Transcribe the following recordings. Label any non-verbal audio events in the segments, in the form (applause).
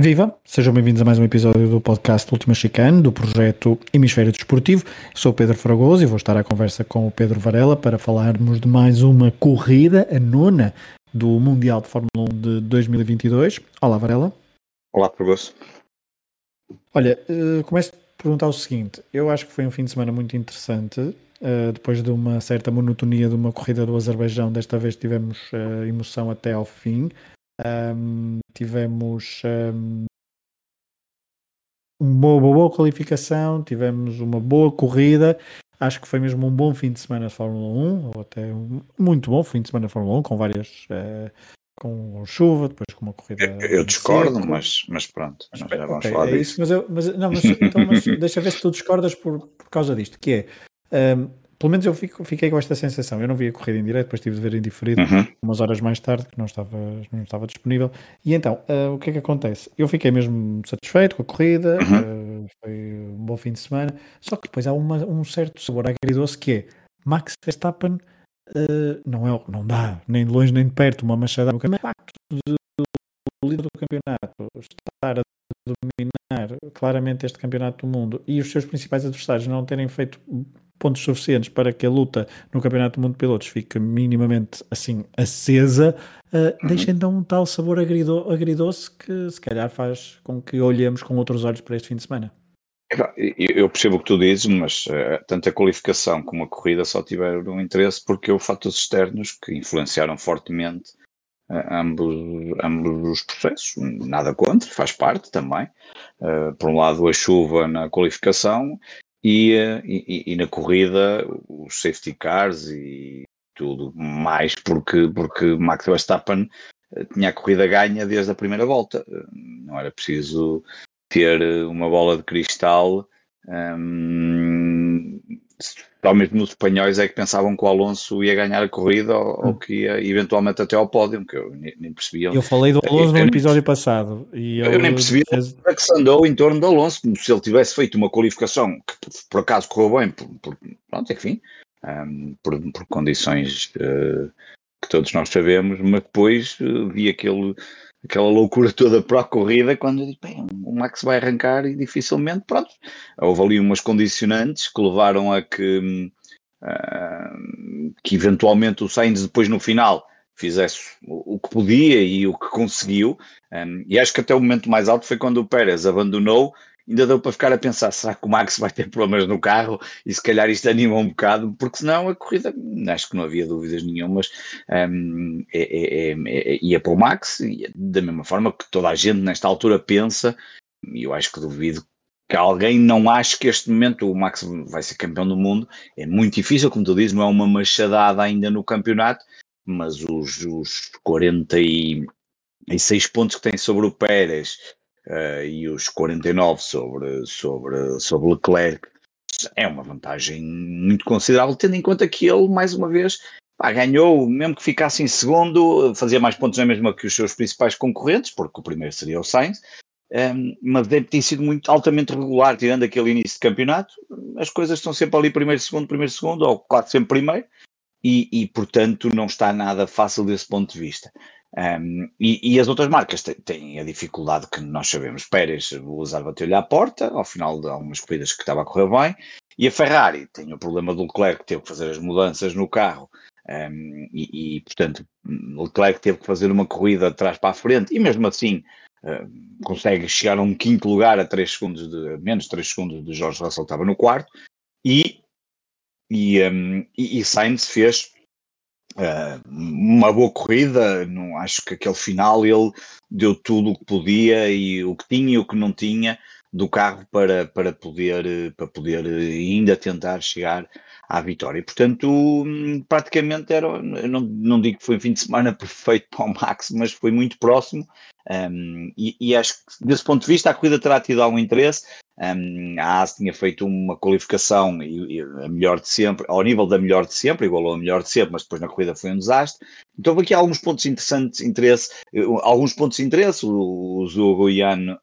Viva! Sejam bem-vindos a mais um episódio do podcast Última Chicane, do projeto Hemisfério Desportivo. Sou o Pedro Fragoso e vou estar à conversa com o Pedro Varela para falarmos de mais uma corrida, a nona do Mundial de Fórmula 1 de 2022. Olá, Varela. Olá, Fragoso. Olha, uh, começo a perguntar o seguinte: eu acho que foi um fim de semana muito interessante. Uh, depois de uma certa monotonia de uma corrida do Azerbaijão, desta vez tivemos uh, emoção até ao fim. Um, tivemos um, uma boa, qualificação, tivemos uma boa corrida. Acho que foi mesmo um bom fim de semana de Fórmula 1, ou até um muito bom fim de semana de Fórmula 1, com várias. Uh, com chuva, depois com uma corrida. Eu, eu discordo, mas, mas pronto, mas já vamos okay, falar é disso. Isso, mas, eu, mas, não, mas, (laughs) então, mas deixa ver se tu discordas por, por causa disto, que é. Um, pelo menos eu fico, fiquei com esta sensação. Eu não vi a corrida em direto, depois tive de ver em diferido uhum. umas horas mais tarde, que não estava, não estava disponível. E então, uh, o que é que acontece? Eu fiquei mesmo satisfeito com a corrida, uhum. uh, foi um bom fim de semana, só que depois há uma, um certo sabor agridoce que é Max Verstappen uh, não, é, não dá, nem de longe nem de perto, uma machadada no impacto do líder do campeonato estar a dominar claramente este campeonato do mundo e os seus principais adversários não terem feito pontos suficientes para que a luta no Campeonato do Mundo de Pilotos fique minimamente assim acesa, uh, uhum. deixa então um tal sabor agrido agridoce que se calhar faz com que olhemos com outros olhos para este fim de semana. Eu percebo o que tu dizes, mas uh, tanto a qualificação como a corrida só tiveram interesse porque houve fatores externos que influenciaram fortemente uh, ambos, ambos os processos. Nada contra, faz parte também. Uh, por um lado, a chuva na qualificação e, e, e, na corrida os safety cars e tudo mais porque, porque Max Verstappen eh, tinha a corrida ganha desde a primeira volta. Eh, não era preciso ter uma bola de cristal. Um, só mesmo os espanhóis é que pensavam que o Alonso ia ganhar a corrida ou, ou que ia eventualmente até ao pódio, que eu nem, nem percebia. Eu falei do Alonso eu, no episódio passado. E eu, eu nem percebi fez... que se andou em torno do Alonso, como se ele tivesse feito uma qualificação que por acaso correu bem, por, por pronto, enfim, um, por, por, condições uh, que todos nós sabemos, mas depois uh, vi aquele aquela loucura toda para a corrida, quando eu digo, bem, o Max vai arrancar e dificilmente, pronto, houve ali umas condicionantes que levaram a que, uh, que eventualmente o Sainz depois no final fizesse o, que podia e o que conseguiu, um, e acho que até o momento mais alto foi quando o Pérez abandonou ainda deu para ficar a pensar, será que o Max vai ter problemas no carro? E se calhar isto anima um bocado, porque senão a corrida, acho que não havia dúvidas nenhumas, um, é, é, é, ia para o Max, da mesma forma que toda a gente nesta altura pensa, e eu acho que duvido que alguém não ache que este momento o Max vai ser campeão do mundo, é muito difícil, como tu dizes, não é uma machadada ainda no campeonato, mas os, os 46 pontos que tem sobre o Pérez, uh, e os 49 sobre, sobre, sobre Leclerc. É uma vantagem muito considerável, tendo em conta que ele, mais uma vez, pá, ganhou, mesmo que ficasse em segundo, fazia mais pontos na mesma que os seus principais concorrentes, porque o primeiro seria o Sainz, um, ehm, mas deve ter sido muito altamente regular, tirando aquele início de campeonato, as coisas estão sempre ali primeiro, segundo, primeiro, segundo, ou quase sempre primeiro, e, e portanto não está nada fácil desse ponto de vista. Um, e, e, as outras marcas têm, a dificuldade que nós sabemos. Pérez, o Lazar bateu-lhe à porta, ao final de algumas corridas que estava a correr bem, e a Ferrari tem o problema do Leclerc, que teve que fazer as mudanças no carro, um, e, e, portanto, Leclerc teve que fazer uma corrida de trás para a frente, e mesmo assim consegue chegar a um quinto lugar a 3 segundos de, menos 3 segundos de Jorge Russell, estava no quarto, e, e, e Sainz fez Uh, uma boa corrida, não acho que aquele final ele deu tudo o que podia e o que tinha e o que não tinha do carro para, para poder para poder ainda tentar chegar à vitória. Portanto, praticamente era, não, não digo que foi um fim de semana (laughs) perfeito para o Max, mas foi muito próximo. Um, e, e, acho que desse ponto de vista a corrida terá tido algum interesse. Um, a AS tinha feito uma qualificação e, e, a melhor de sempre, ao nível da melhor de sempre, igualou a melhor de sempre, mas depois na corrida foi um desastre. Então aqui alguns pontos interessantes, interesse, alguns pontos de interesse. O, o Guiano uh,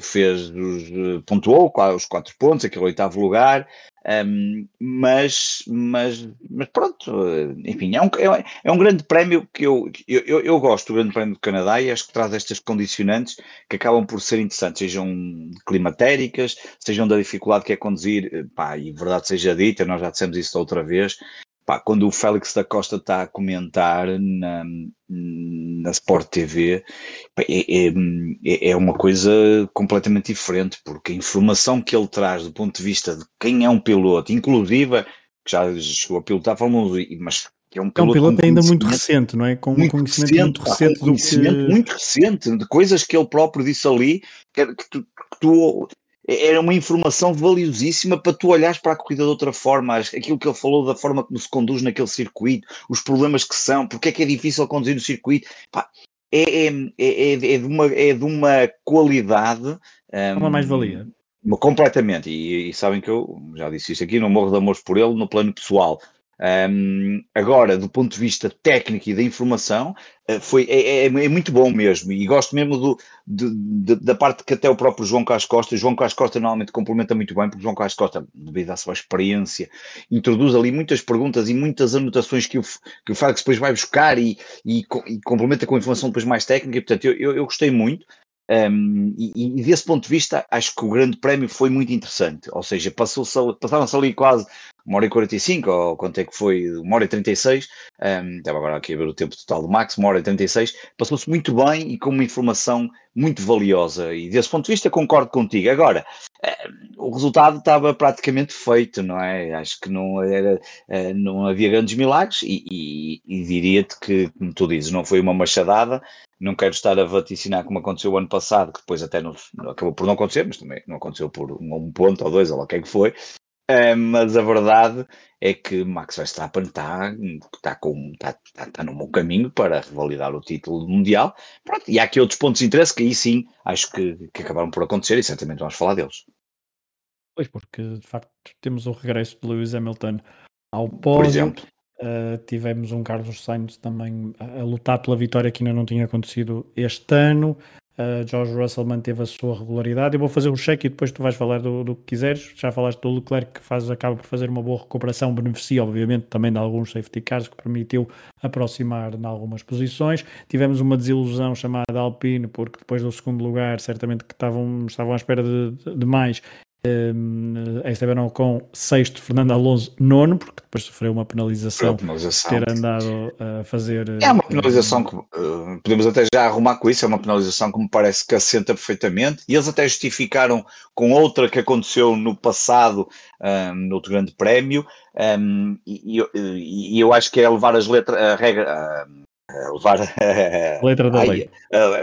fez os, pontuou os quatro pontos, aquele oitavo lugar, um, mas, mas, mas pronto, enfim, é um, é, é um grande prémio que eu, eu, eu, gosto do Grande Prémio do Canadá e acho que traz estas condicionantes que acabam por ser interessantes, sejam climatéricas, sejam da dificuldade que é conduzir, pá, e verdade seja dita, nós já dissemos isso outra vez, pá, quando o Félix da Costa está a comentar na, na Sport TV, é, é, é, uma coisa completamente diferente, porque a informação que ele traz do ponto de vista de quem é um piloto, inclusive, que já chegou a pilotar a Fórmula 1, mas é um piloto, é um piloto ainda muito recente, não é? Com um conhecimento recente, muito recente, pá, conhecimento que... muito recente de coisas que ele próprio disse ali, que, que, tu, que tu era uma informação valiosíssima para tu olhares para a corrida de outra forma, aquilo que ele falou da forma como se conduz naquele circuito, os problemas que são, porque é que é difícil conduzir no circuito, Pá, é, é, é, é, de uma, é de uma qualidade. Um, uma mais-valia. Completamente, e, e, sabem que eu já disse isso aqui, não morro de amor por ele no plano pessoal, um, agora, do ponto de vista técnico e da informação, uh, foi, é, é, é, muito bom mesmo. E gosto mesmo do, da parte que até o próprio João Carlos Costa, João Carlos Costa normalmente complementa muito bem, porque João Carlos Costa, devido à sua experiência, introduz ali muitas perguntas e muitas anotações que o, que o Félix depois vai buscar e, e, e, complementa com informação depois mais técnica. E, portanto, eu, eu, eu gostei muito. Um, e, e, desse ponto de vista, acho que o Grande Prémio foi muito interessante. Ou seja, passaram-se ali quase uma hora e 45, ou quanto é que foi? Uma hora e 36. Um, estava agora aqui a ver o tempo total do Max, uma hora e 36. Passou-se muito bem e com uma informação muito valiosa. E desse ponto de vista, concordo contigo. Agora, o resultado estava praticamente feito, não é? Acho que não, era, uh, não havia grandes milagres. E, e, e diria-te que, como tu dizes, não foi uma machadada não quero estar a vaticinar como aconteceu o ano passado, que depois até não, acabou por não acontecer, mas também não aconteceu por um, um ponto ou dois, ou lá o que é que foi. Uh, mas a verdade é que Max Verstappen está, está, com, está, está, está no bom caminho para revalidar o título mundial. Pronto, e há aqui outros pontos de interesse que aí sim acho que, que acabaram por acontecer e certamente vamos falar deles. Pois, porque de facto temos o regresso de Lewis Hamilton ao pódio. Por exemplo. Uh, tivemos um Carlos Sainz também a, a, lutar pela vitória que ainda não tinha acontecido este ano. Uh, George Russell manteve a sua regularidade. Eu vou fazer um check e depois tu vais falar do, do, que quiseres. Já falaste do Leclerc que faz, acaba por fazer uma boa recuperação, beneficia obviamente também de alguns safety cars que permitiu aproximar em algumas posições. Tivemos uma desilusão chamada Alpine, porque depois do segundo lugar, certamente que estavam, estavam à espera de, de mais Uh, Esteban Ocon sexto, Fernando Alonso nono, porque depois sofreu uma penalização, penalização. ter andado a fazer. É uma penalização que uh, podemos até já arrumar com isso, é uma penalização que me parece que assenta perfeitamente, e eles até justificaram com outra que aconteceu no passado, um, no outro grande prémio, um, e, e, e, eu acho que é levar as letras, a regra. levar a (laughs) letra da lei.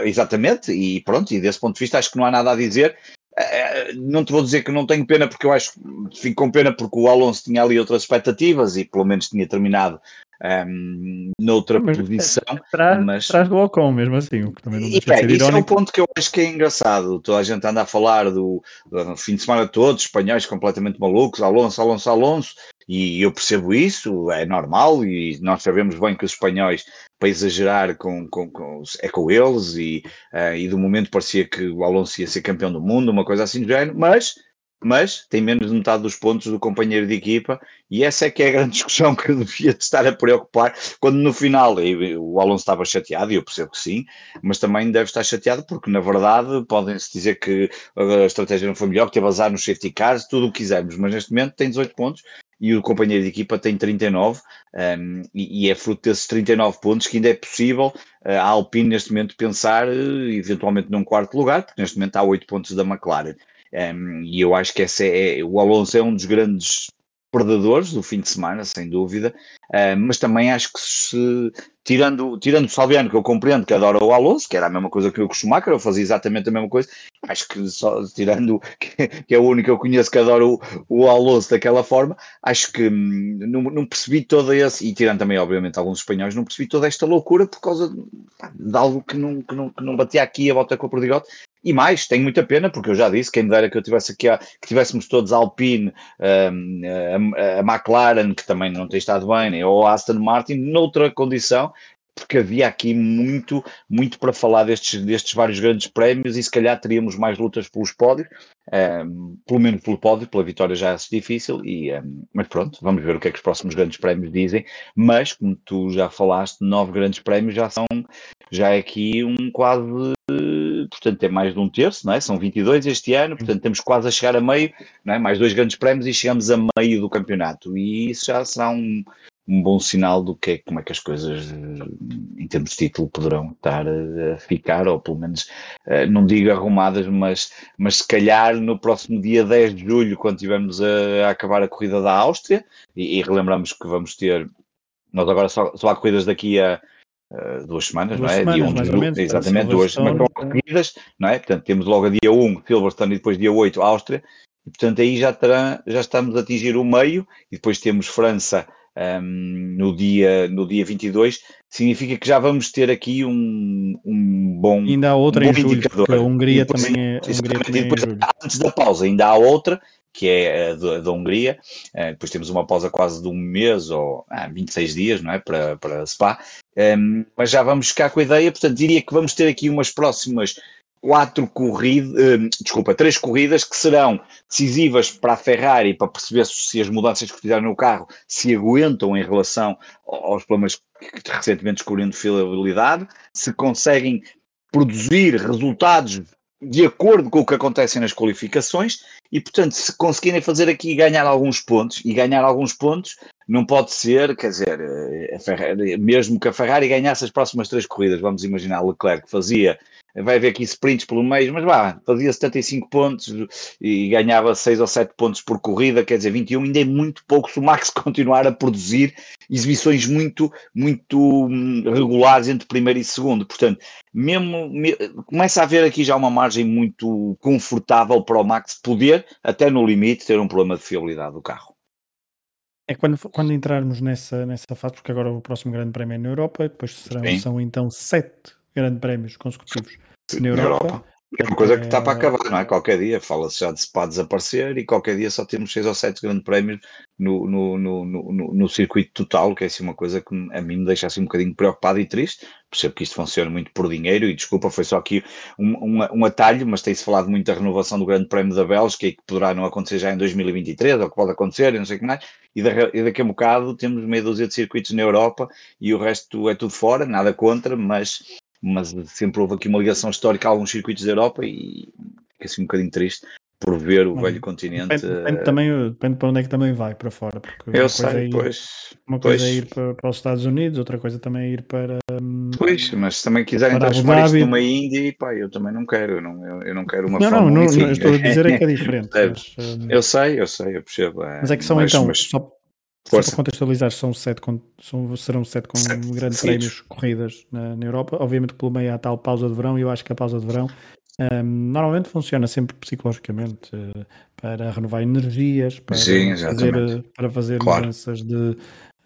exatamente, e pronto, e desse ponto de vista acho que não há nada a dizer. Eh, não te vou dizer que não tenho pena, porque eu acho que fico com pena porque o Alonso tinha ali outras expectativas e pelo menos tinha terminado um, ehm, noutra mas, posição. Traz, mas... traz do Ocon mesmo assim, o que também não deixa e, de ser Isso é um ponto que eu acho que é engraçado. Toda a gente anda a falar do, do fim de semana todos, espanhóis completamente malucos, Alonso, Alonso, Alonso, e eu percebo isso, é normal, e nós sabemos bem que os espanhóis para exagerar com, com, com, é com eles e, uh, e do momento parecia que o Alonso ia ser campeão do mundo, uma coisa assim do género, mas, mas tem menos de metade dos pontos do companheiro de equipa e essa é que é a grande (laughs) discussão que eu devia estar a preocupar quando no final o Alonso estava chateado e eu percebo que sim, mas também deve estar chateado porque na verdade podem-se dizer que a estratégia não foi melhor, que teve azar nos safety cars, tudo o que quisermos, mas neste momento tem 18 pontos e o companheiro de equipa tem 39 um, e, e, é fruto desses 39 pontos que ainda é possível uh, a Alpine neste momento pensar uh, eventualmente num quarto lugar, porque neste momento há 8 pontos da McLaren. Um, e eu acho que essa é, o Alonso é um dos grandes perdedores do fim de semana, sem dúvida, uh, mas também acho que se, tirando, tirando o Salviano, que eu compreendo que adora o Alonso, que era a mesma coisa que eu o Schumacher, eu fazia exatamente a mesma coisa, acho que só tirando, (laughs) que, que é o único que eu conheço que adora o, o Alonso daquela forma, acho que hum, não, não percebi toda esse, e tirando também, obviamente, alguns espanhóis, não percebi toda esta loucura por causa de, de algo que não, que, não, que não batia aqui a volta com o perdigote, e mais, tenho muita pena, porque eu já disse, quem dera que eu tivesse aqui, a, que tivéssemos todos a Alpine, a, a, McLaren, que também não tem estado bem, ou a Aston Martin, noutra condição, porque havia aqui muito, muito para falar destes, destes vários grandes prémios e se calhar teríamos mais lutas pelos pódios, um, pelo menos pelo pódio, pela vitória já é difícil, e, um, mas pronto, vamos ver o que é que os próximos grandes prémios dizem, mas como tu já falaste, nove grandes prémios já são, já é aqui um quase, portanto é mais de um terço, não é? são 22 este ano, portanto temos quase a chegar a meio, não é? mais dois grandes prémios e chegamos a meio do campeonato, e isso já será um, um bom sinal do que é, como é que as coisas em termos de título poderão estar a ficar, ou pelo menos eh, não digo arrumadas, mas, mas se calhar no próximo dia 10 de julho, quando tivermos a, a acabar a corrida da Áustria, e, e, relembramos que vamos ter, nós agora só, só há corridas daqui a uh, duas semanas, duas não é? Semanas, dia 1 de julho, exatamente, duas semanas corridas, não é? Portanto, temos logo a dia 1 Silverstone e depois dia 8 Áustria, e portanto aí já, terá, já estamos a atingir o meio, e depois temos França um, no, dia, no dia 22, significa que já vamos ter aqui um, um bom. Ainda há outra um em julho, porque a Hungria depois, também é. Hungria também depois, é antes da pausa, ainda há outra, que é a da, Hungria. Uh, depois temos uma pausa quase de um mês ou ah, 26 dias, não é? Para, para Spa. Um, mas já vamos ficar com a ideia, portanto, diria que vamos ter aqui umas próximas quatro corridas, uh, desculpa, três corridas que serão decisivas para a Ferrari para perceber se as mudanças que fizeram no carro se aguentam em relação aos problemas que recentemente descobriram de fiabilidade, se conseguem produzir resultados de acordo com o que acontece nas qualificações e, portanto, se conseguirem fazer aqui ganhar alguns pontos e ganhar alguns pontos, não pode ser, quer dizer, eh, Ferrari, mesmo que a Ferrari ganhasse as próximas três corridas, vamos imaginar Leclerc fazia vai haver aqui sprints pelo meio, mas vá, fazia 75 pontos e ganhava 6 ou 7 pontos por corrida, quer dizer, 21 ainda é muito pouco se o Max (laughs) continuar a produzir exibições muito, muito hum, regulares entre primeiro e segundo. Portanto, mesmo me, começa a haver aqui já uma margem muito confortável para o Max poder, até no limite, ter um problema de fiabilidade do carro. É quando, quando entrarmos nessa, nessa fase, porque agora o próximo grande prémio é na Europa, depois serão, são então sete grandes prémios consecutivos na Europa. Europa. É uma coisa que está para acabar, não é? Qualquer dia fala-se já de SPA desaparecer e qualquer dia só temos seis ou sete grandes prémios no, no, no, no, no circuito total, que é assim uma coisa que a mim me deixa assim um bocadinho preocupado e triste. Percebo que isto funciona muito por dinheiro e desculpa, foi só aqui um, um, um atalho, mas tem-se falado muito da renovação do Grande Prémio da Bélgica e que poderá não acontecer já em 2023, ou que pode acontecer, e não sei o que mais. E, e daqui a um bocado temos meia dúzia de circuitos na Europa e o resto é tudo fora, nada contra, mas mas sempre houve aqui uma ligação histórica a alguns circuitos da Europa e fica assim um bocadinho triste por ver o velho continente. Depende, depende, eh, também, depende para onde é que também vai para fora. Porque eu sei, é ir, pois. Uma coisa pois. é ir para, para, os Estados Unidos, outra coisa também é ir para. Hum, pois, mas se também quiserem transformar isto numa Índia, pá, eu também não quero. Eu não, eu, eu não quero uma Não, não, não, não, estou a dizer é que é (laughs) diferente. mas, hum, eu sei, eu sei, eu percebo. É, mas é que são mas, então, mas... só só para contextualizar, são sete, são, serão sete com sete grandes prémios corridas na, na, Europa. Obviamente, pelo meio há tal pausa de verão, e eu acho que a pausa de verão um, normalmente funciona sempre psicologicamente uh, para renovar energias, para Sim, fazer, para fazer claro. mudanças de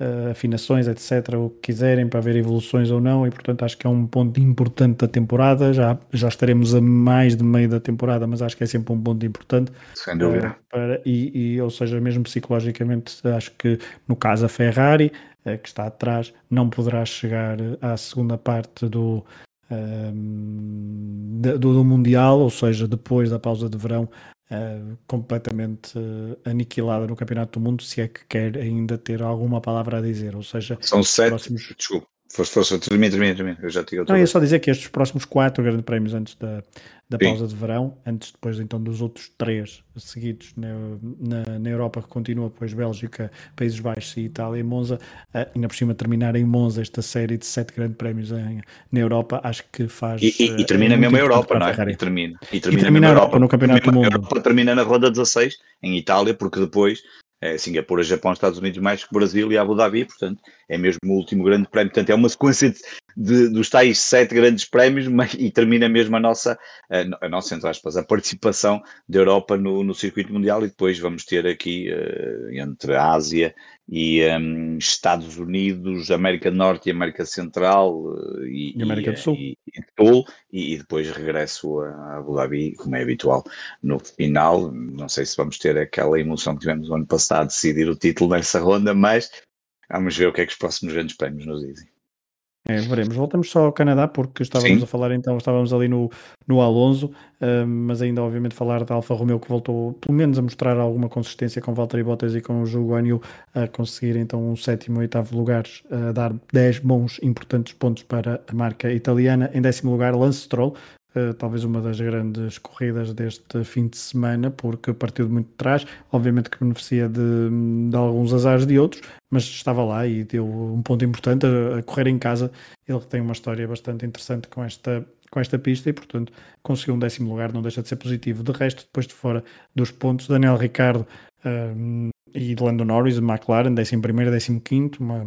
uh, afinações, etc., o que quiserem, para ver evoluções ou não, e portanto acho que é um ponto importante da temporada. Já, já estaremos a mais de meio da temporada, mas acho que é sempre um ponto importante. Sem dúvida. Uh, para, e, e, ou seja, mesmo psicologicamente, acho que no caso a Ferrari, uh, que está atrás, não poderá chegar à segunda parte do. Do, do Mundial, ou seja, depois da pausa de verão, uh, completamente uh, aniquilada no Campeonato do Mundo, se é que quer ainda ter alguma palavra a dizer. Ou seja, são sete. Próximos... Desculpe, força, força, termina, termina, termina. Eu já Não, ia só dizer que estes próximos quatro grandes prémios antes da, da pausa de verão, antes depois então dos outros três seguidos na, na, na, Europa, que continua depois Bélgica, Países Baixos e Itália e Monza, uh, ainda por cima terminar em Monza esta série de sete grandes prémios em, na Europa, acho que faz. E, e, e termina uh, mesmo a Europa, não é? E termina. E termina, e termina a Europa, Europa, no Campeonato do Mundo. Europa termina na ronda 16 em Itália, porque depois é Singapura, Japão, Estados Unidos, mais que Brasil e Abu Dhabi, portanto, é mesmo o último grande prémio. Portanto, é uma sequência de, de, dos tais sete grandes prémios (laughs) mas, e termina mesmo a nossa, a, a nossa, entre aspas, a participação da Europa no, no circuito mundial e depois vamos ter aqui uh, entre a Ásia e um, Estados Unidos, América do Norte e América Central uh, e, e, América do Sul. E, e, Sul e, e, depois regresso a Abu Dhabi, como é habitual, no final. Não sei se vamos ter aquela emoção que tivemos no ano passado, decidir o título nessa ronda, mas vamos ver o que é que os próximos grandes prémios nos dizem. É, veremos. Voltamos só ao Canadá, porque estávamos Sim. a falar então, estávamos ali no, no Alonso, uh, mas ainda obviamente falar da Alfa Romeo que voltou pelo menos a mostrar alguma consistência com Valtteri Bottas e com o Zhou Guanyu a conseguir então um sétimo e oitavo lugares, a dar 10 bons importantes pontos para a marca italiana. Em décimo lugar, Lance Stroll, Uh, talvez uma das grandes corridas deste fim de semana, porque partiu de muito de trás, obviamente que beneficia de, de, alguns azares de outros, mas estava lá e deu um ponto importante a, a, correr em casa. Ele tem uma história bastante interessante com esta, com esta pista e, portanto, conseguiu um décimo lugar, não deixa de ser positivo. De resto, depois de fora dos pontos, Daniel Ricardo uh, e Lando Norris, McLaren, décimo primeiro, décimo quinto, uma,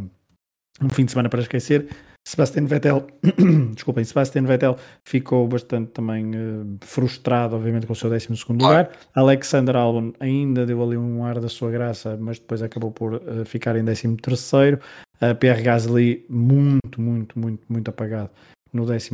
um fim de semana para esquecer. Sebastian Vettel, (clears throat) desculpem, Sebastian Vettel ficou bastante também uh, frustrado, obviamente, com o seu 12 lugar. Alexander Albon ainda deu ali um ar da sua graça, mas depois acabou por uh, ficar em 13. Uh, Pierre Gasly, muito, muito, muito, muito apagado no 14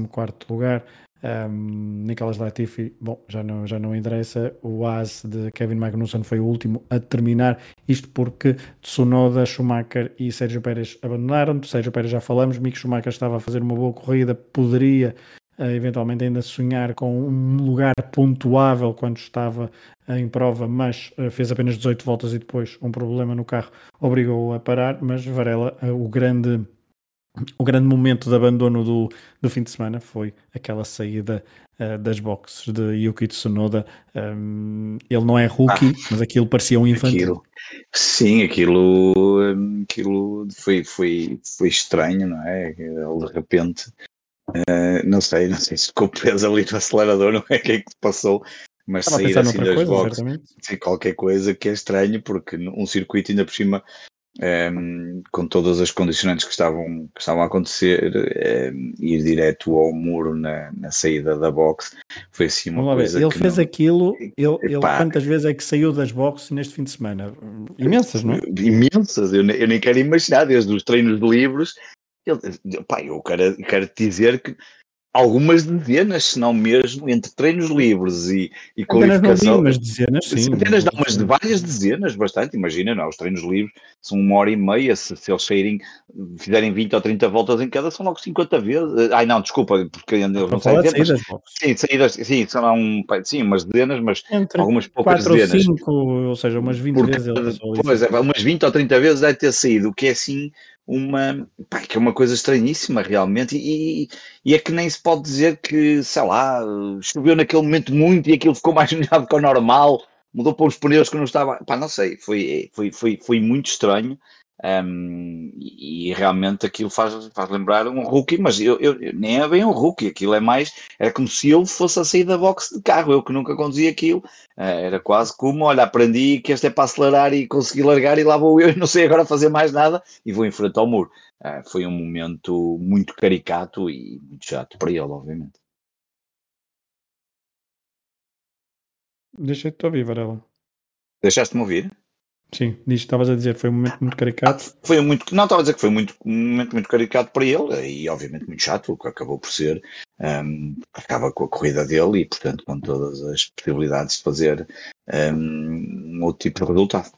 lugar. Um, Nicolas Latifi, bom, já não, já não interessa. O As de Kevin Magnussen foi o último a terminar. Isto porque Tsunoda, Schumacher e Sérgio Pérez abandonaram. De Sérgio Pérez já falamos. Mick Schumacher estava a fazer uma boa corrida, poderia uh, eventualmente ainda sonhar com um lugar pontuável quando estava em prova, mas uh, fez apenas 18 voltas e depois um problema no carro obrigou-o a parar. Mas Varela, uh, o grande o grande momento de abandono do, do fim de semana foi aquela saída uh, das boxes de Yuki Tsunoda. Um, ele não é rookie, ah, mas aquilo parecia um infantil. Aquilo, sim, aquilo, hum, aquilo foi, foi, foi estranho, não é? Ele de repente, uh, não sei, não sei se ficou preso ali no acelerador, (laughs) não é? O que é que passou? Mas Estava sair assim das coisa, boxes, qualquer coisa que é estranho, porque um circuito ainda por cima um, com todas as condicionantes que estavam, que estavam a acontecer, um, ir direto ao muro na, na saída da box foi assim uma Vamos coisa. Ele fez não... aquilo, ele, ele quantas vezes é que saiu das boxes neste fim de semana? Imensas, não é? Imensas, eu, eu nem quero imaginar, desde os treinos de livros. Ele, pá, eu quero, quero dizer que algumas dezenas, se não mesmo, entre treinos livres e, e qualificação. Não mas dezenas, sim. Centenas não, mas de várias dezenas, bastante. Imagina, não, os treinos livres são uma hora e meia, se, se eles saírem, fizerem 20 ou 30 voltas em cada, são logo 50 vezes. Ai não, desculpa, porque eles não saem saídas, Sim, saídas, sim, são um, sim, umas dezenas, mas entre algumas poucas 4 dezenas. Ou 5, ou seja, umas 20 porque, vezes. Pois é, umas 20 ou 30 vezes deve ter saído, o que é assim uma pá, que é uma coisa estranhíssima realmente. E, e, é que nem se pode dizer que, sei lá, choveu naquele momento muito e aquilo ficou (laughs) mais melhor que o normal, mudou para os pneus que não estava, pá, não sei, foi, foi, foi, foi muito estranho um, e, e, realmente aquilo faz, faz lembrar um rookie, mas eu, eu, nem é bem um rookie, aquilo é mais, era como se eu fosse a sair da box de carro, eu que nunca conduzia aquilo, uh, era quase como, olha, aprendi que este é para acelerar e consegui largar e lá vou eu e (laughs) não sei agora fazer mais nada e vou enfrentar o muro. Uh, foi um momento muito caricato e muito chato para ele, obviamente. Deixa-te ouvir, Varela. Deixaste-me ouvir? Sim, diz estavas a dizer, foi um momento muito caricato. Ah, foi muito, não, estava a dizer que foi muito, um momento muito caricato para ele e obviamente muito chato, o que acabou por ser, um, acaba com a corrida dele e portanto com todas as possibilidades de fazer um, um outro tipo de resultado.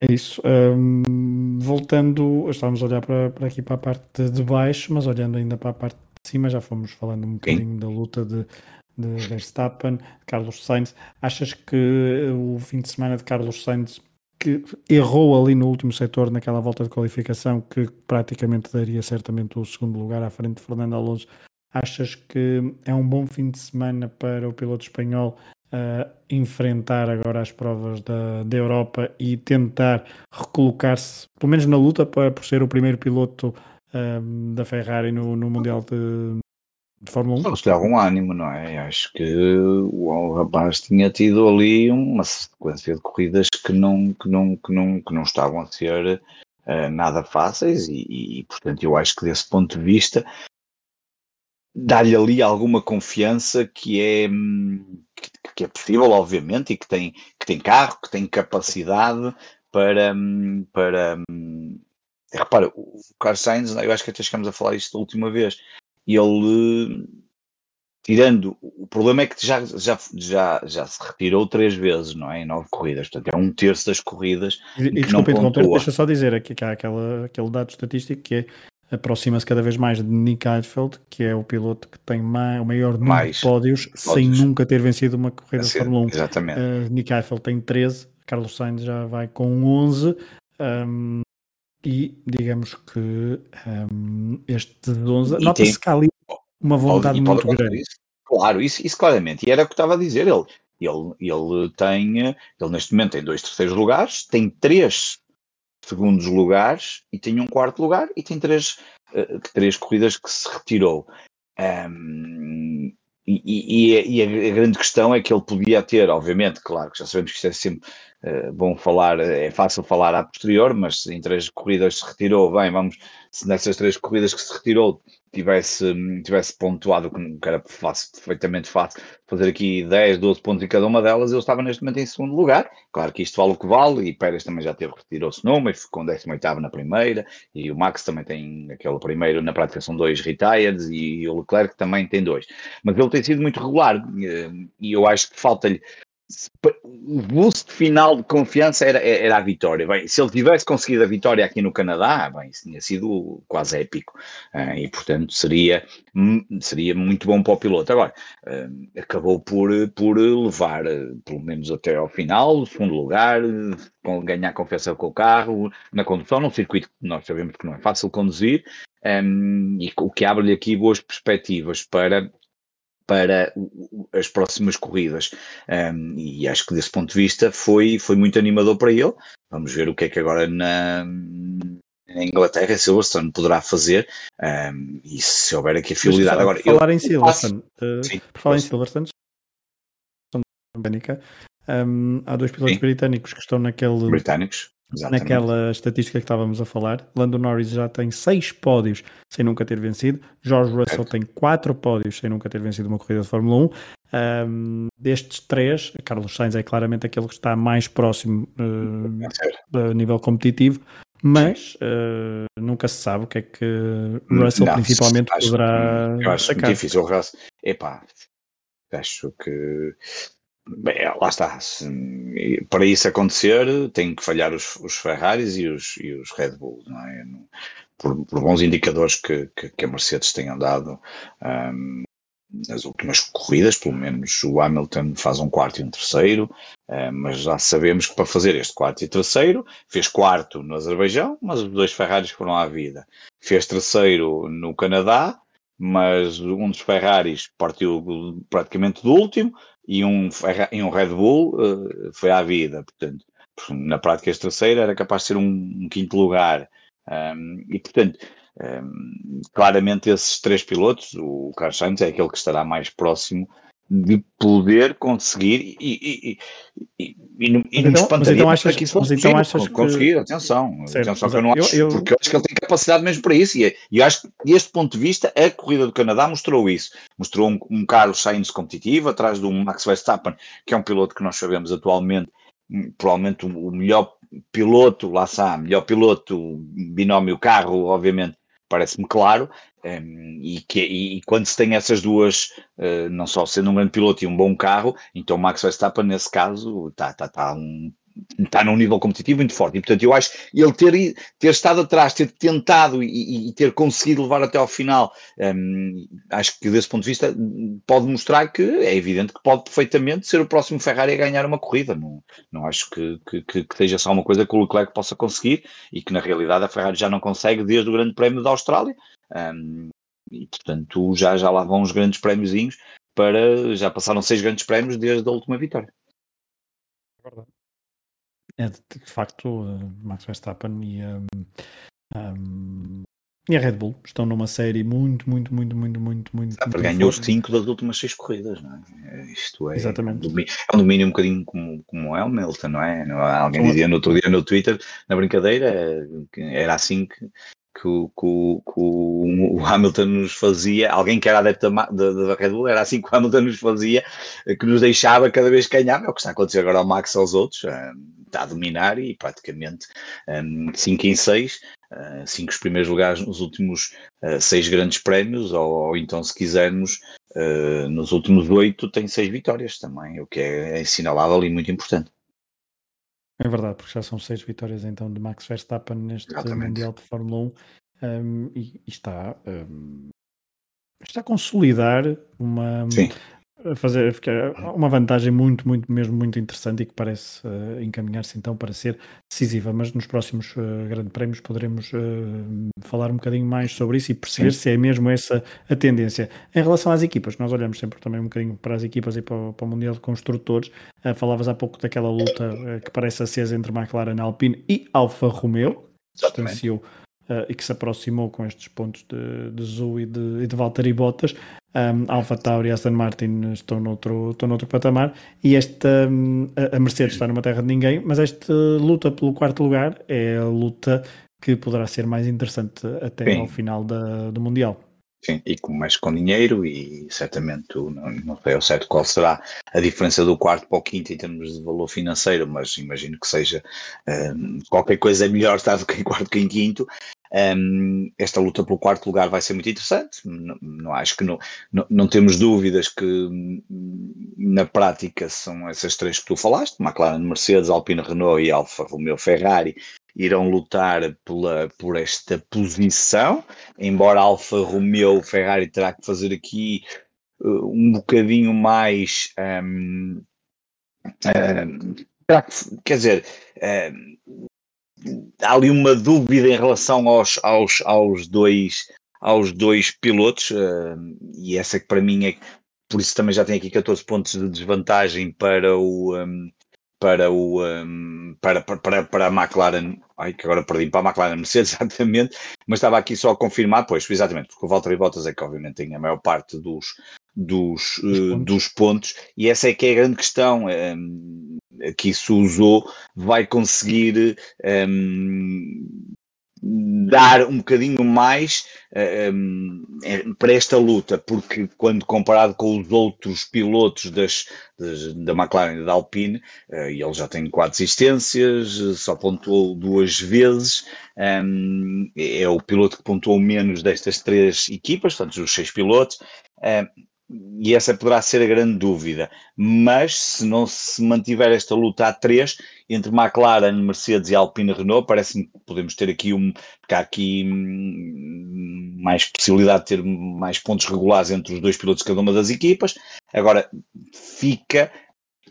É isso. Um, voltando, estávamos a olhar para, para aqui para a parte de baixo, mas olhando ainda para a parte de cima, já fomos falando um bocadinho Sim. da luta de de Verstappen, Carlos Sainz. Achas que o fim de semana de Carlos Sainz, que errou ali no último setor, naquela volta de qualificação, que praticamente daria certamente o segundo lugar à frente de Fernando Alonso, achas que é um bom fim de semana para o piloto espanhol uh, enfrentar agora as provas da, da Europa e tentar recolocar-se, pelo menos na luta, por ser o primeiro piloto uh, da Ferrari no, no Mundial de, de Fórmula 1. Eles davam ânimo, não é? Acho que o rapaz tinha tido ali uma sequência de corridas que não, que não, que não, que não estavam a ser uh, nada fáceis e, e, portanto, eu acho que desse ponto de vista dá-lhe ali alguma confiança que é, que, que, é possível, obviamente, e que tem, que tem carro, que tem capacidade para, para repara, o Carlos Sainz, eu acho que até chegamos a falar isto da última vez, e ele tirando o problema é que já, já, já, já se retirou três vezes, não é? Em nove corridas, portanto é um terço das corridas. E, e desculpa interromper, deixa só dizer aqui que há aquela, aquele dado estatístico que é aproxima-se cada vez mais de Nick Heidfeld, que é o piloto que tem mais, o maior número mais de pódios, pódios, sem nunca ter vencido uma corrida de Fórmula 1. Exatamente. Uh, Nick Heidfeld tem 13, Carlos Sainz já vai com 11. Um, e digamos que um, este 11 nota-se que há ali uma vontade muito grande. Isso. Claro, isso, isso claramente. E era o que estava a dizer. Ele, ele, ele tem, ele neste momento tem dois terceiros lugares, tem três segundos lugares e tem um quarto lugar e tem três, uh, três corridas que se retirou. Um, e, e, e, a, grande questão é que ele podia ter, obviamente, claro que já sabemos que isto é sempre bom falar, é fácil falar a posterior, mas em três corridas se retirou, bem, vamos, se nessas três corridas que se retirou tivesse, tivesse pontuado, que era fácil, perfeitamente fácil, fazer aqui 10, 12 pontos em cada uma delas, ele estava neste momento em segundo lugar. Claro que isto vale o que vale, e Pérez também já teve, retirou-se numa e ficou 18 na primeira, e o Max também tem aquele primeiro, na prática são dois retires, e o Leclerc também tem dois. Mas ele tem sido muito regular, eh, e eu acho que falta-lhe o boost final de confiança era, era a vitória. Bem, se ele tivesse conseguido a vitória aqui no Canadá, bem, isso tinha sido quase épico. Uh, e, portanto, seria, seria muito bom para o piloto. Agora, uh, acabou por, por levar, uh, pelo menos até ao final, segundo lugar, ganhar confiança com o carro, na condução, num circuito que nós sabemos que não é fácil conduzir. Um, e o que abre-lhe aqui boas perspectivas para para as próximas corridas. Um, e acho que desse ponto de vista foi, foi muito animador para ele. Vamos ver o que é que agora na, na Inglaterra Silverstone poderá fazer um, e se houver aqui a fidelidade. Agora, por falar eu, em Silverstone, uh, sim, por falar em Silverstone, um, há dois pilotos sim. britânicos que estão naquele. Britânicos. Exatamente. Naquela estatística que estávamos a falar, Lando Norris já tem seis pódios sem nunca ter vencido, George Russell tem quatro pódios sem nunca ter vencido uma corrida de Fórmula 1. Um, destes três, Carlos Sainz é claramente aquele que está mais próximo uh, a nível competitivo, mas uh, nunca se sabe o que é que Russell não, principalmente acho, poderá. Eu acho sacar. difícil. O Russell, epá, acho que Bem, lá está. Para isso acontecer, tem que falhar os, os Ferraris e os, e os Red Bulls, não é? Por, por bons indicadores que, que, que, a Mercedes tenham dado um, nas últimas corridas, pelo menos o Hamilton faz um quarto e um terceiro, um, mas já sabemos que para fazer este quarto e terceiro, fez quarto no Azerbaijão, mas os dois Ferraris foram à vida. Fez terceiro no Canadá, mas um dos Ferraris partiu praticamente do último, e um, e um Red Bull uh, foi à vida. Portanto, na prática, este terceiro era capaz de ser um, um quinto lugar. Um, e, portanto, um, claramente esses três pilotos, o Carlos Sainz é aquele que estará mais próximo de poder conseguir e, e, e, e, não então, espantaria então achas, que isso fosse então achas conseguir, que... atenção, certo, atenção que eu não acho, eu, eu... porque eu acho que ele tem capacidade mesmo para isso, e, e eu acho que deste ponto de vista a corrida do Canadá mostrou isso, mostrou um, um Carlos Sainz competitivo, atrás de um Max Verstappen, que é um piloto que nós sabemos atualmente, hum, provavelmente o melhor piloto, lá está, melhor piloto, binómio carro, obviamente, parece-me claro, um, e, que, e, quando se tem essas duas, uh, não só sendo um grande piloto e um bom carro, então Max Verstappen, nesse caso, está tá, tá um, está num nível competitivo muito forte. E, portanto, eu acho ele ter, ter estado atrás, ter tentado e, e ter conseguido levar até ao final, um, acho que desse ponto de vista pode mostrar que é evidente que pode perfeitamente ser o próximo Ferrari a ganhar uma corrida. Não, não acho que, que, que, que seja só uma coisa que o Leclerc possa conseguir e que na realidade a Ferrari já não consegue desde o Grande Prémio da Austrália. Um, e portanto já, já lá vão os grandes prémiozinhos para já passaram seis grandes prémios desde a última vitória. Verdade. É de, de facto, uh, Max Verstappen e, um, um, e a Red Bull estão numa série muito, muito, muito, muito, muito, muito. Sabe, ganhou os cinco das últimas seis corridas, não é? é isto é. Exatamente. É um domínio um bocadinho como, como é o Hamilton, não é? Alguém dizia no outro dia no Twitter, na brincadeira, que era assim que, que, o, que, que o, Hamilton nos fazia, alguém que era adepto da, Red Bull, era assim que o Hamilton nos fazia, que nos deixava cada vez que ganhava, é o que está a acontecer agora ao Max aos outros, está a dominar e praticamente 5 um, em 6, 5 uh, os primeiros lugares nos últimos 6 uh, grandes prémios, ou, ou, então se quisermos, nos últimos 8 tem 6 vitórias também, o que é assinalável e muito importante. É verdade, porque já são seis vitórias então de Max Verstappen neste Exatamente. Mundial de Fórmula 1. um, e, e, está, um, está a consolidar uma, Sim fazer ficar uma vantagem muito, muito, mesmo muito interessante e que parece uh, encaminhar-se então para ser decisiva. Mas nos próximos uh, grandes prémios poderemos uh, falar um bocadinho mais sobre isso e perceber Sim. se é mesmo essa a tendência. Em relação às equipas, nós olhamos sempre também um bocadinho para as equipas e para o, para o Mundial de Construtores. falavas há pouco daquela luta que parece acesa entre McLaren Alpine e Alfa Romeo, que distanciou uh, e que se aproximou com estes pontos de, de Zu e de, de Valtteri Bottas. Um, Alfa Tauri e Aston Martin estão noutro, estão noutro patamar e esta, um, a Mercedes está numa terra de ninguém, mas esta luta pelo quarto lugar é a luta que poderá ser mais interessante até Sim. ao final da, do Mundial. Sim, e com mais com dinheiro e certamente não, não sei ao certo qual será a diferença do quarto para o quinto em termos de valor financeiro, mas imagino que seja um, qualquer coisa é melhor estar do que em quarto que em quinto. Um, esta luta pelo quarto lugar vai ser muito interessante. Não, não acho que não, não, não, temos dúvidas que na prática são essas três que tu falaste: McLaren, Mercedes, Alpine, Renault e Alfa Romeo Ferrari irão lutar pela, por esta posição, embora Alfa Romeo Ferrari terá que fazer aqui uh, um bocadinho mais um, um, quer dizer, há ali uma dúvida em relação aos, aos, aos dois aos dois pilotos uh, e essa que para mim é por isso também já tem aqui 14 pontos de desvantagem para o um, para o um, para, para, para a McLaren. Ai que agora perdi para a McLaren Mercedes (laughs) exatamente. Mas estava aqui só a confirmar pois exatamente porque o Valtteri Bottas é que obviamente tem a maior parte dos dos, uh, pontos. dos pontos e essa é que é a grande questão um, que isso usou vai conseguir um, dar um bocadinho mais um, para esta luta, porque quando comparado com os outros pilotos das, das da McLaren e da Alpine, uh, ele já tem quatro assistências, só pontuou duas vezes, um, é o piloto que pontuou menos destas três equipas, portanto, os seis pilotos. Uh, e essa poderá ser a grande dúvida. Mas se não se mantiver esta luta a três entre McLaren, Mercedes e Alpine Renault, parece-me que podemos ter aqui um há aqui hum, mais possibilidade de ter mais pontos regulares entre os dois pilotos de cada uma das equipas. Agora fica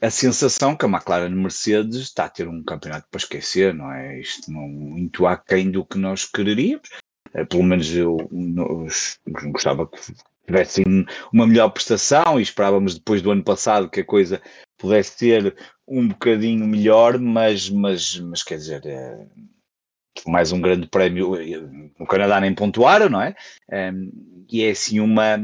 a sensação que a McLaren Mercedes está a ter um campeonato para esquecer, não é? Isto não muito aquém do que nós quereríamos. Eh, pelo menos eu, eu gostava que tivessem uma melhor prestação e esperávamos depois do ano passado que a coisa pudesse ser um bocadinho melhor, mas, mas, mas quer dizer, é, mais um grande prémio no Canadá nem pontuaram, não é? é? e é assim uma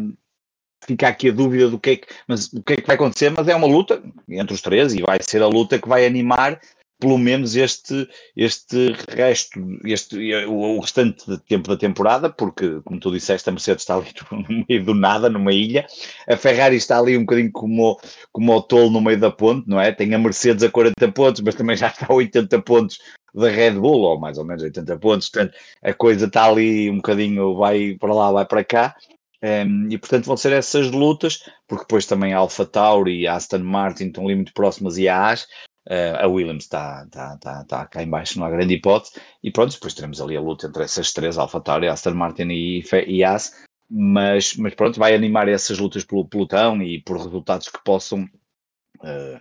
fica aqui a dúvida do que é que, mas o que é que vai acontecer, mas é uma luta entre os três e vai ser a luta que vai animar pelo menos este, este resto, este, o, restante de tempo da temporada, porque, como tu disseste, a Mercedes está ali (laughs) no meio do nada, numa ilha, a Ferrari está ali um bocadinho como, como o tolo no meio da ponte, não é? Tem a Mercedes a 40 pontos, mas também já está a 80 pontos da Red Bull, ou mais ou menos 80 pontos, portanto, a coisa está ali um bocadinho, vai para lá, vai para cá. Um, e portanto vão ser essas lutas, porque depois também a Alpha Tauri e a Aston Martin estão ali muito próximas e a As, Uh, a Williams está tá, tá, tá cá embaixo, não há grande hipótese. E pronto, depois teremos ali a luta entre essas três, AlphaTauri, Aston Martin e, e As. Mas, mas pronto, vai animar essas lutas pelo pelotão e por resultados que possam uh,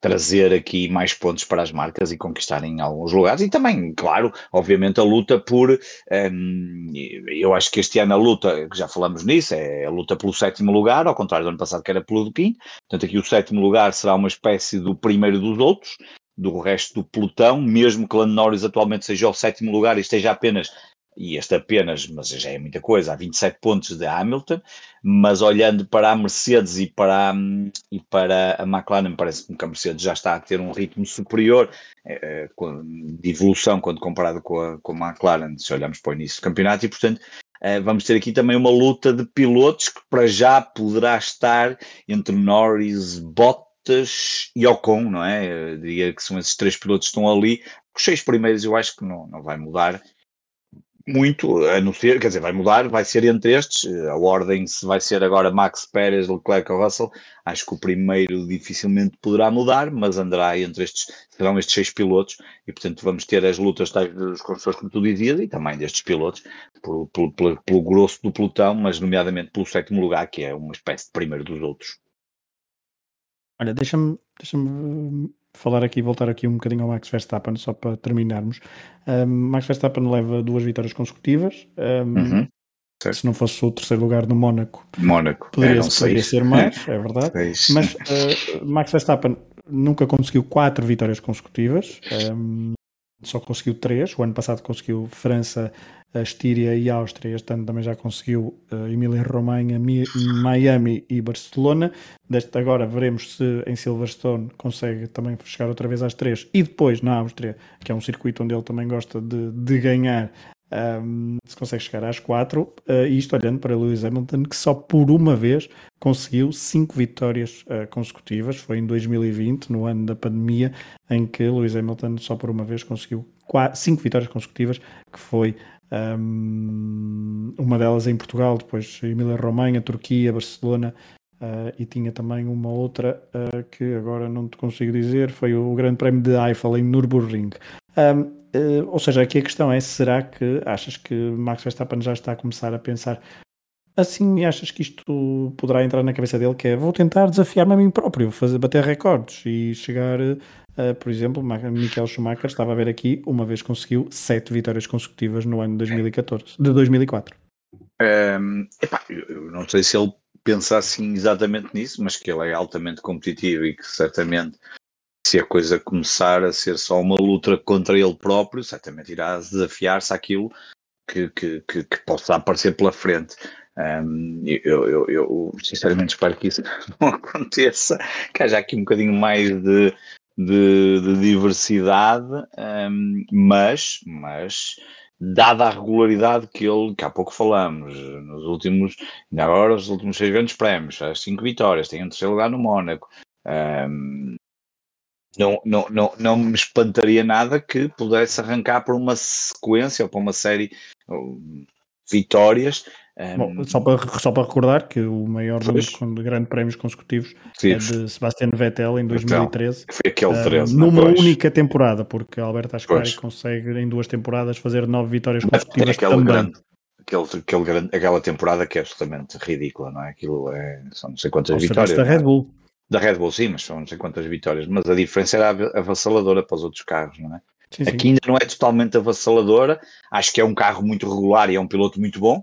trazer aqui mais pontos para as marcas e conquistarem alguns lugares. E também, claro, obviamente, a luta por. Um, eu acho que este ano a luta, que já falamos nisso, é a luta pelo sétimo lugar, ao contrário do ano passado, que era pelo quinto. Portanto, aqui o sétimo lugar será uma espécie do primeiro dos outros, do resto do pelotão, mesmo que Lando Norris atualmente seja o sétimo lugar e esteja apenas e este apenas, mas já é muita coisa, há 27 pontos de Hamilton, mas olhando para a Mercedes e para, e para a McLaren, parece-me que a Mercedes já está a ter um ritmo superior eh, de evolução quando comparado com a, com a McLaren, se olharmos para o início do campeonato, e portanto eh, vamos ter aqui também uma luta de pilotos que para já poderá estar entre Norris, Bottas e Ocon, não é? Eu diria que são esses três pilotos que estão ali. Os seis primeiros eu acho que não, não vai mudar muito, a não ser, quer dizer, vai mudar, vai ser entre estes, a ordem se vai ser agora Max Pérez, Leclerc ou Russell, acho que o primeiro dificilmente poderá mudar, mas andará entre estes, serão estes seis pilotos, e portanto vamos ter as lutas dos construtores, como tu dizias, e também destes pilotos, pelo grosso do pelotão, mas nomeadamente pelo sétimo lugar, que é uma espécie de primeiro dos outros. Olha, deixa-me deixa falar aqui, voltar aqui um bocadinho ao Max Verstappen, só para terminarmos. Um, Max Verstappen leva duas vitórias consecutivas. Um, uhum. Se não fosse o terceiro lugar no Mónaco, Mónaco. poderia, poderia ser mais, (laughs) é verdade. Mas uh, Max Verstappen nunca conseguiu quatro vitórias consecutivas, um, só conseguiu três. O ano passado conseguiu França, Estíria e Áustria. Este ano também já conseguiu uh, Emília-Romanha, Miami e Barcelona. Deste agora veremos se em Silverstone consegue também chegar outra vez às três. E depois na Áustria, que é um circuito onde ele também gosta de, de ganhar, um, se consegue chegar às quatro. Uh, isto olhando para Lewis Hamilton, que só por uma vez conseguiu cinco vitórias uh, consecutivas. Foi em 2020, no ano da pandemia, em que Lewis Hamilton só por uma vez conseguiu cinco vitórias consecutivas, que foi um, uma delas em Portugal, depois Emília-Romanha, Turquia, Barcelona, uh, e tinha também uma outra uh, que agora não te consigo dizer, foi o Grande Prémio de Eiffel em Nürburgring. Um, uh, ou seja, aqui a questão é: será que achas que Max Verstappen já está a começar a pensar assim? Achas que isto poderá entrar na cabeça dele? Que é vou tentar desafiar-me a mim próprio, fazer, bater recordes e chegar Uh, por exemplo, Michael Schumacher, estava a ver aqui, uma vez conseguiu sete vitórias consecutivas no ano de 2014, de 2004. Um, epá, eu não sei se ele pensa assim exatamente nisso, mas que ele é altamente competitivo e que certamente se a coisa começar a ser só uma luta contra ele próprio, certamente irá desafiar-se àquilo que, que, que, que, possa aparecer pela frente. Um, eu, eu, eu, sinceramente espero que isso (laughs) não aconteça, que haja aqui um bocadinho mais de, de, de diversidade, um, mas, mas dada a regularidade que ele, que há pouco falamos, nos últimos, ainda agora os últimos seis grandes prémios, as cinco vitórias, tem um terceiro lugar no Mónaco, um, não, não, não, não me espantaria nada que pudesse arrancar por uma sequência ou por uma série de vitórias Bom, só, para, só para recordar que o maior número de grandes prémios consecutivos Sim. é de Sebastian Vettel em 2013. Foi aquele 13. Uh, numa única temporada, porque Alberto Ascari consegue em duas temporadas fazer nove vitórias consecutivas aquele também. Grande, aquele, aquele grande, aquela temporada que é absolutamente ridícula, não é? Aquilo é, são não sei quantas Ao vitórias. da Red Bull. Da Red Bull, sim, mas são não sei quantas vitórias. Mas a diferença era avassaladora para os outros carros, não é? Sim, sim. Aqui ainda não é totalmente avassaladora. Acho que é um carro muito regular e é um piloto muito bom,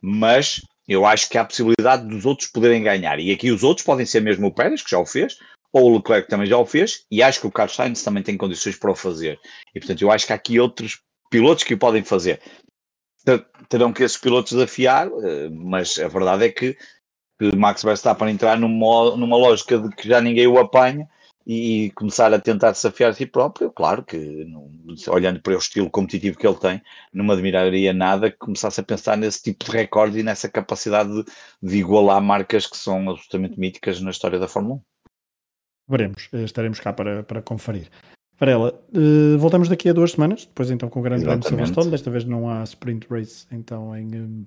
mas eu acho que há a possibilidade dos outros poderem ganhar. E aqui os outros podem ser mesmo o Pérez, que já o fez, ou o Leclerc também já o fez, e acho que o Carlos Sainz também tem condições para o fazer. E portanto, eu acho que há aqui outros pilotos que o podem fazer. Terão que esses pilotos desafiar, eh, mas a verdade é que, que Max Verstappen entrar numa, numa lógica de que já ninguém o apanha, e começar a tentar desafiar a si próprio, claro que, não, olhando para o estilo competitivo que ele tem, não me admiraria nada que começasse a pensar nesse tipo de recorde e nessa capacidade de, de igualar marcas que são absolutamente míticas na história da Fórmula 1. Veremos, eh, estaremos cá para, para conferir. Varela, uh, voltamos daqui a duas semanas, depois então com o Grande Prêmio de Silverstone, desta vez não há sprint race então em, eh,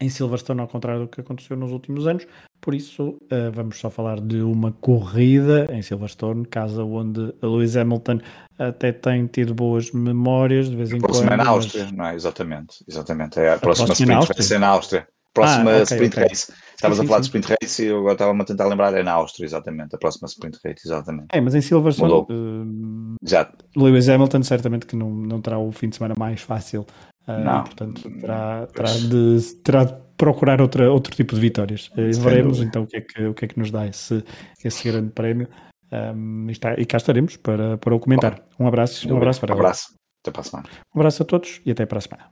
em Silverstone, ao contrário do que aconteceu nos últimos anos. Por isso, uh, vamos só falar de uma corrida em Silverstone, casa onde a Lewis Hamilton até tem tido boas memórias de vez em quando. Próxima é na Áustria, mas... não é? Exatamente, exatamente. É a, a próxima, próxima sprint vai ser na Áustria. Próxima ah, okay, sprint okay. race. Estavas a falar sim, de sprint race e eu agora estava-me a tentar lembrar, é na Áustria, exatamente. A próxima sprint race, exatamente. É, mas em Silverstone, uh, Já. Lewis Hamilton certamente que não, não terá o fim de semana mais fácil. Uh, não. Portanto, terá, terá, de, terá de procurar outra, outro tipo de vitórias. Uh, veremos então o que, é que, o que é que nos dá esse, esse grande prémio. Um, e, está, e cá estaremos para, para o comentar. Um abraço, um abraço para Um abraço. Até para a semana. Um abraço a todos e até para a semana.